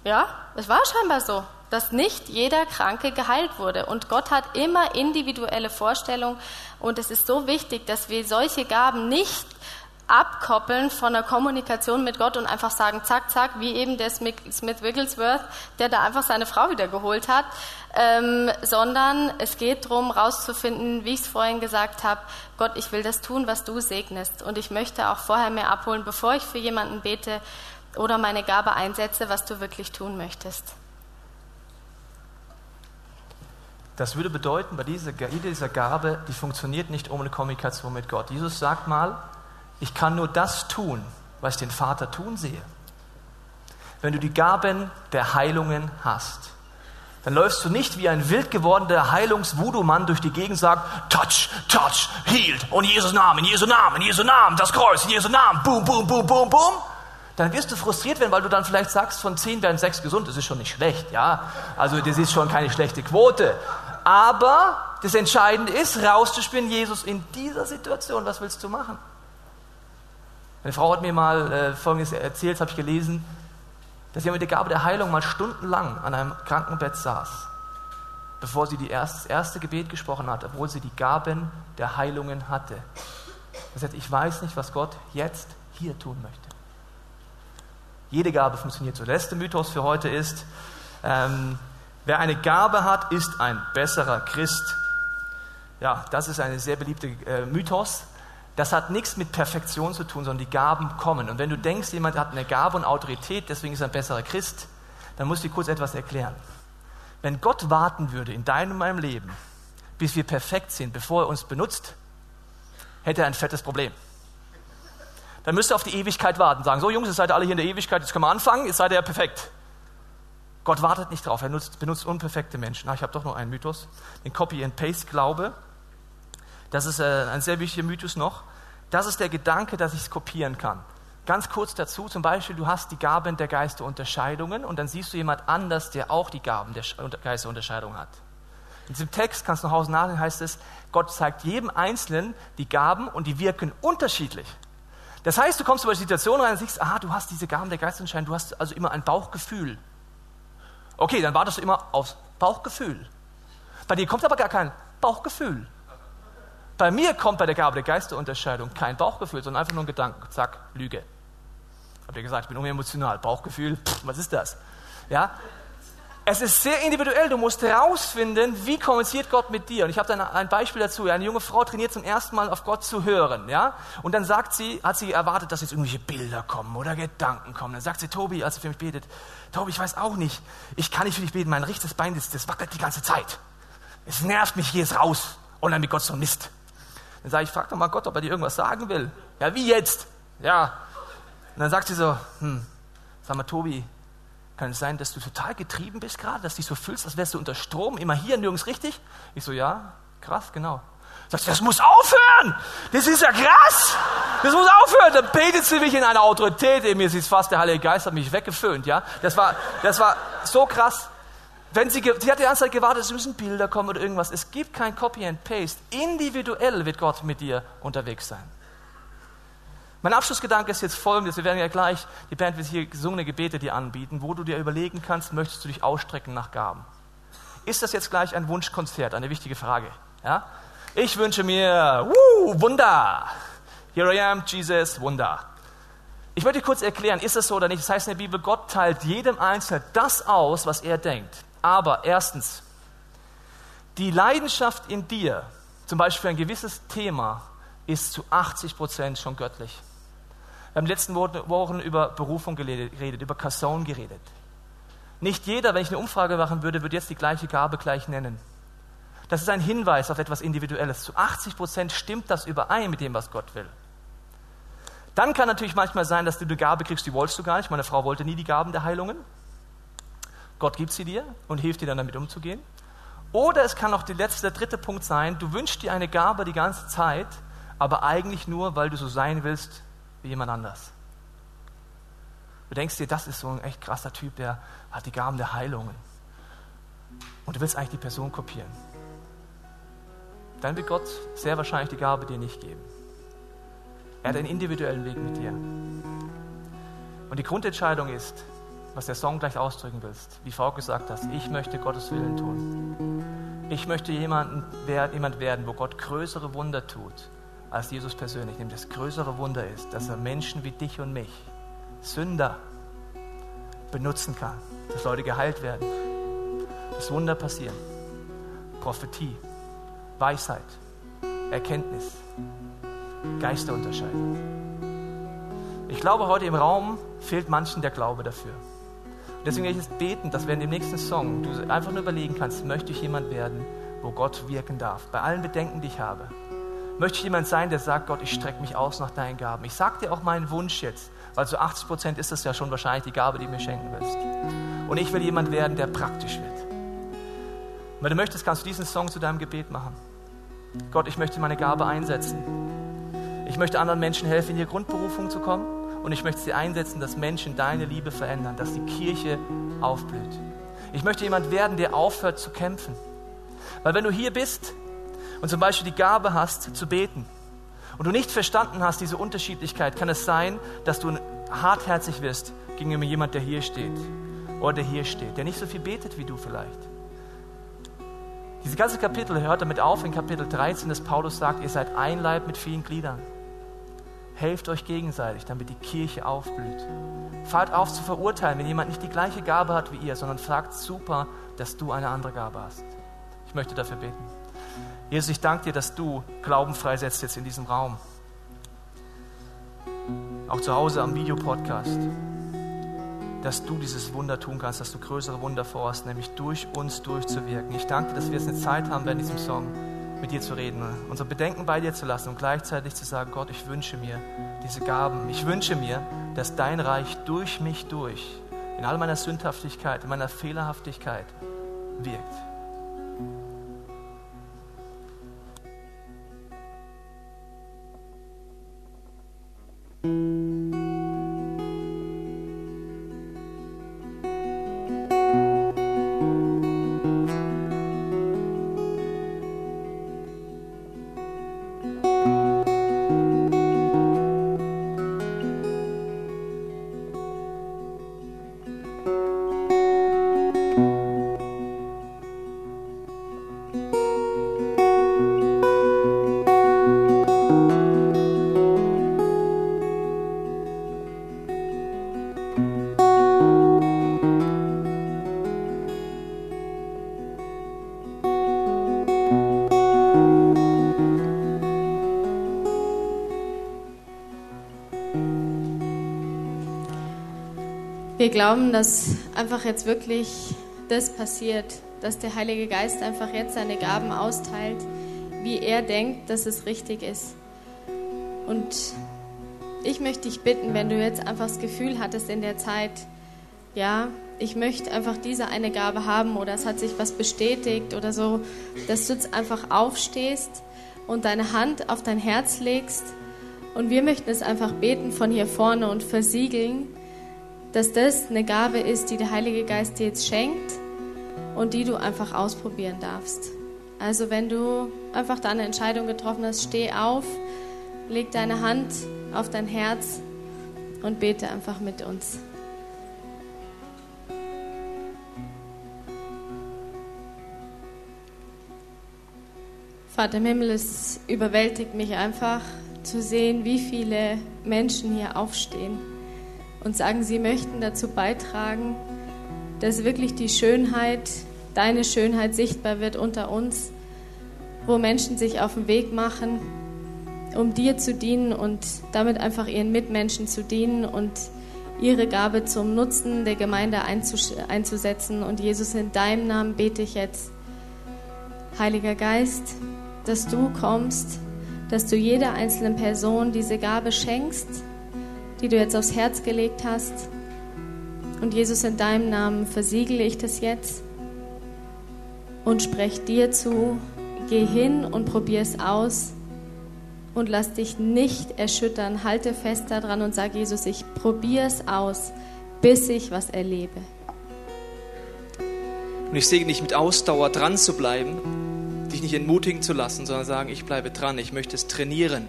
A: ja, es war scheinbar so dass nicht jeder Kranke geheilt wurde. Und Gott hat immer individuelle Vorstellungen. Und es ist so wichtig, dass wir solche Gaben nicht abkoppeln von der Kommunikation mit Gott und einfach sagen, zack, zack, wie eben der Smith Wigglesworth, der da einfach seine Frau wieder geholt hat, ähm, sondern es geht darum, rauszufinden, wie ich es vorhin gesagt habe, Gott, ich will das tun, was du segnest. Und ich möchte auch vorher mehr abholen, bevor ich für jemanden bete oder meine Gabe einsetze, was du wirklich tun möchtest.
B: Das würde bedeuten, bei dieser, dieser Gabe, die funktioniert nicht ohne Kommunikation mit Gott. Jesus sagt mal, ich kann nur das tun, was ich den Vater tun sehe. Wenn du die Gaben der Heilungen hast, dann läufst du nicht wie ein wild gewordener Heilungs-Voodoo-Mann durch die Gegend und sagst, touch, touch, healed, und in Jesu Namen, in Jesu Namen, in Jesu Namen, das Kreuz, in Jesu Namen, boom, boom, boom, boom, boom. Dann wirst du frustriert werden, weil du dann vielleicht sagst, von zehn werden sechs gesund, das ist schon nicht schlecht, ja. Also das ist schon keine schlechte Quote. Aber das Entscheidende ist, rauszuspielen, Jesus, in dieser Situation, was willst du machen? Meine Frau hat mir mal äh, Folgendes erzählt, habe ich gelesen, dass sie mit der Gabe der Heilung mal stundenlang an einem Krankenbett saß, bevor sie die erste, das erste Gebet gesprochen hat, obwohl sie die Gaben der Heilungen hatte. Sie sagt, ich weiß nicht, was Gott jetzt hier tun möchte. Jede Gabe funktioniert so. Der letzte Mythos für heute ist, ähm, Wer eine Gabe hat, ist ein besserer Christ. Ja, das ist ein sehr beliebter äh, Mythos. Das hat nichts mit Perfektion zu tun, sondern die Gaben kommen. Und wenn du denkst, jemand hat eine Gabe und Autorität, deswegen ist er ein besserer Christ, dann musst du dir kurz etwas erklären. wenn Gott warten würde in deinem und meinem Leben, bis wir perfekt sind, bevor er uns benutzt, hätte er ein fettes Problem. Dann müsste er auf die Ewigkeit warten, sagen, so Jungs, ihr seid alle hier in der Ewigkeit, jetzt können wir anfangen, jetzt seid ihr ja perfekt. Gott wartet nicht drauf, er nutzt, benutzt unperfekte Menschen. Ach, ich habe doch noch einen Mythos, den Copy-and-Paste-Glaube. Das ist äh, ein sehr wichtiger Mythos noch. Das ist der Gedanke, dass ich es kopieren kann. Ganz kurz dazu, zum Beispiel, du hast die Gaben der Geisterunterscheidungen und dann siehst du jemand anders, der auch die Gaben der Geisterunterscheidung hat. In diesem Text kannst du nach Hause nachlesen, heißt es, Gott zeigt jedem Einzelnen die Gaben und die wirken unterschiedlich. Das heißt, du kommst über die Situation rein und siehst, aha, du hast diese Gaben der Geisterunterscheidung, du hast also immer ein Bauchgefühl. Okay, dann wartest du immer aufs Bauchgefühl. Bei dir kommt aber gar kein Bauchgefühl. Bei mir kommt bei der Gabe der Geisterunterscheidung kein Bauchgefühl, sondern einfach nur ein Gedanke. Zack, Lüge. Habt ihr gesagt, ich bin emotional. Bauchgefühl, pff, was ist das? Ja? Es ist sehr individuell. Du musst herausfinden, wie kommuniziert Gott mit dir. Und ich habe da ein Beispiel dazu. Eine junge Frau trainiert zum ersten Mal auf Gott zu hören. Ja? Und dann sagt sie, hat sie erwartet, dass jetzt irgendwelche Bilder kommen oder Gedanken kommen. Dann sagt sie, Tobi, als sie für mich betet, Tobi, ich weiß auch nicht. Ich kann nicht für dich beten. Mein rechtes Bein, das, das wackelt die ganze Zeit. Es nervt mich, hier ist raus. Und dann mit Gott so Mist. Dann sage ich, frag doch mal Gott, ob er dir irgendwas sagen will. Ja, wie jetzt? Ja. Und dann sagt sie so, hm, sag mal, Tobi, kann es sein, dass du total getrieben bist gerade, dass du dich so fühlst, als wärst du unter Strom, immer hier, nirgends richtig? Ich so, ja, krass, genau. Sagt sie, das muss aufhören! Das ist ja krass! Das muss aufhören! Dann betet sie mich in einer Autorität in mir. Sie ist fast, der Heilige Geist hat mich weggeföhnt, ja. Das war, das war so krass. Wenn sie, sie hat die ganze Zeit gewartet, es müssen Bilder kommen oder irgendwas. Es gibt kein Copy and Paste. Individuell wird Gott mit dir unterwegs sein. Mein Abschlussgedanke ist jetzt folgendes. Wir werden ja gleich, die Band wird hier gesungene Gebete dir anbieten, wo du dir überlegen kannst, möchtest du dich ausstrecken nach Gaben? Ist das jetzt gleich ein Wunschkonzert? Eine wichtige Frage. Ja? Ich wünsche mir, wuh, Wunder. Here I am, Jesus, Wunder. Ich möchte kurz erklären, ist es so oder nicht? Das heißt in der Bibel, Gott teilt jedem Einzelnen das aus, was er denkt. Aber erstens, die Leidenschaft in dir, zum Beispiel für ein gewisses Thema, ist zu 80 Prozent schon göttlich. Wir haben in den letzten Wochen über Berufung geredet, über Kasson geredet. Nicht jeder, wenn ich eine Umfrage machen würde, würde jetzt die gleiche Gabe gleich nennen. Das ist ein Hinweis auf etwas Individuelles. Zu 80 Prozent stimmt das überein mit dem, was Gott will. Dann kann natürlich manchmal sein, dass du eine Gabe kriegst, die wolltest du gar nicht. Meine Frau wollte nie die Gaben der Heilungen. Gott gibt sie dir und hilft dir dann damit umzugehen. Oder es kann auch der letzte, der dritte Punkt sein, du wünschst dir eine Gabe die ganze Zeit, aber eigentlich nur, weil du so sein willst wie jemand anders. Du denkst dir, das ist so ein echt krasser Typ, der hat die Gaben der Heilungen. Und du willst eigentlich die Person kopieren. Dann wird Gott sehr wahrscheinlich die Gabe dir nicht geben. Er hat einen individuellen Weg mit dir. Und die Grundentscheidung ist, was der Song gleich ausdrücken willst, wie Frau gesagt hast, ich möchte Gottes Willen tun. Ich möchte jemand werden, wo Gott größere Wunder tut als Jesus persönlich. Nämlich das größere Wunder ist, dass er Menschen wie dich und mich, Sünder, benutzen kann, dass Leute geheilt werden, dass Wunder passieren, Prophetie, Weisheit, Erkenntnis, Geisterunterscheidung. Ich glaube, heute im Raum fehlt manchen der Glaube dafür. Deswegen werde ich jetzt beten, dass in dem nächsten Song du einfach nur überlegen kannst, möchte ich jemand werden, wo Gott wirken darf. Bei allen Bedenken, die ich habe. Möchte ich jemand sein, der sagt, Gott, ich strecke mich aus nach deinen Gaben. Ich sage dir auch meinen Wunsch jetzt, weil zu 80 Prozent ist das ja schon wahrscheinlich die Gabe, die du mir schenken willst. Und ich will jemand werden, der praktisch wird. Und wenn du möchtest, kannst du diesen Song zu deinem Gebet machen. Gott, ich möchte meine Gabe einsetzen. Ich möchte anderen Menschen helfen, in ihre Grundberufung zu kommen. Und ich möchte sie einsetzen, dass Menschen deine Liebe verändern, dass die Kirche aufblüht. Ich möchte jemand werden, der aufhört zu kämpfen. Weil wenn du hier bist und zum Beispiel die Gabe hast, zu beten, und du nicht verstanden hast, diese Unterschiedlichkeit, kann es sein, dass du hartherzig wirst gegenüber jemand, der hier steht oder der hier steht, der nicht so viel betet wie du vielleicht. Dieses ganze Kapitel hört damit auf in Kapitel 13, dass Paulus sagt, ihr seid ein Leib mit vielen Gliedern. Helft euch gegenseitig, damit die Kirche aufblüht. Fahrt auf zu verurteilen, wenn jemand nicht die gleiche Gabe hat wie ihr, sondern fragt super, dass du eine andere Gabe hast. Ich möchte dafür beten. Jesus, ich danke dir, dass du Glauben freisetzt jetzt in diesem Raum. Auch zu Hause am Videopodcast. dass du dieses Wunder tun kannst, dass du größere Wunder vorhast, nämlich durch uns durchzuwirken. Ich danke dir, dass wir jetzt eine Zeit haben während diesem Song, mit dir zu reden, unsere Bedenken bei dir zu lassen und gleichzeitig zu sagen, Gott, ich wünsche mir diese Gaben. Ich wünsche mir, dass dein Reich durch mich durch, in all meiner Sündhaftigkeit, in meiner Fehlerhaftigkeit wirkt.
A: Wir glauben, dass einfach jetzt wirklich das passiert, dass der Heilige Geist einfach jetzt seine Gaben austeilt, wie er denkt, dass es richtig ist. Und ich möchte dich bitten, wenn du jetzt einfach das Gefühl hattest in der Zeit, ja, ich möchte einfach diese eine Gabe haben oder es hat sich was bestätigt oder so, dass du jetzt einfach aufstehst und deine Hand auf dein Herz legst und wir möchten es einfach beten von hier vorne und versiegeln, dass das eine Gabe ist, die der Heilige Geist dir jetzt schenkt und die du einfach ausprobieren darfst. Also wenn du einfach deine Entscheidung getroffen hast, steh auf, leg deine Hand auf dein Herz und bete einfach mit uns. Vater im Himmel, es überwältigt mich einfach zu sehen, wie viele Menschen hier aufstehen und sagen, sie möchten dazu beitragen, dass wirklich die Schönheit, deine Schönheit sichtbar wird unter uns, wo Menschen sich auf den Weg machen, um dir zu dienen und damit einfach ihren Mitmenschen zu dienen und ihre Gabe zum Nutzen der Gemeinde einzusetzen. Und Jesus, in deinem Namen bete ich jetzt, Heiliger Geist, dass du kommst, dass du jeder einzelnen Person diese Gabe schenkst die du jetzt aufs Herz gelegt hast. Und Jesus, in deinem Namen versiegle ich das jetzt und spreche dir zu, geh hin und probier es aus und lass dich nicht erschüttern. Halte fest daran und sag Jesus, ich probiere es aus, bis ich was erlebe.
B: Und ich segne dich mit Ausdauer dran zu bleiben, dich nicht entmutigen zu lassen, sondern sagen, ich bleibe dran, ich möchte es trainieren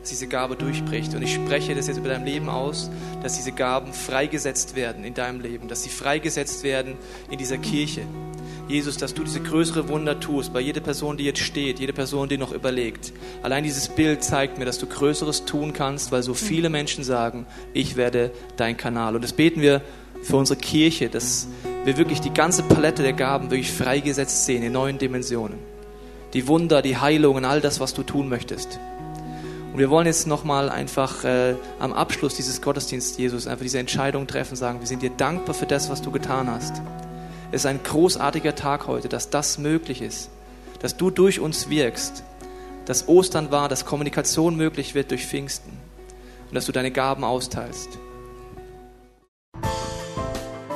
B: dass diese Gabe durchbricht. Und ich spreche das jetzt über dein Leben aus, dass diese Gaben freigesetzt werden in deinem Leben, dass sie freigesetzt werden in dieser Kirche. Jesus, dass du diese größere Wunder tust bei jeder Person, die jetzt steht, jede Person, die noch überlegt. Allein dieses Bild zeigt mir, dass du Größeres tun kannst, weil so viele Menschen sagen, ich werde dein Kanal. Und das beten wir für unsere Kirche, dass wir wirklich die ganze Palette der Gaben wirklich freigesetzt sehen in neuen Dimensionen. Die Wunder, die Heilungen, all das, was du tun möchtest. Und wir wollen jetzt nochmal einfach äh, am Abschluss dieses Gottesdienstes, Jesus, einfach diese Entscheidung treffen, sagen, wir sind dir dankbar für das, was du getan hast. Es ist ein großartiger Tag heute, dass das möglich ist, dass du durch uns wirkst, dass Ostern war, dass Kommunikation möglich wird durch Pfingsten und dass du deine Gaben austeilst.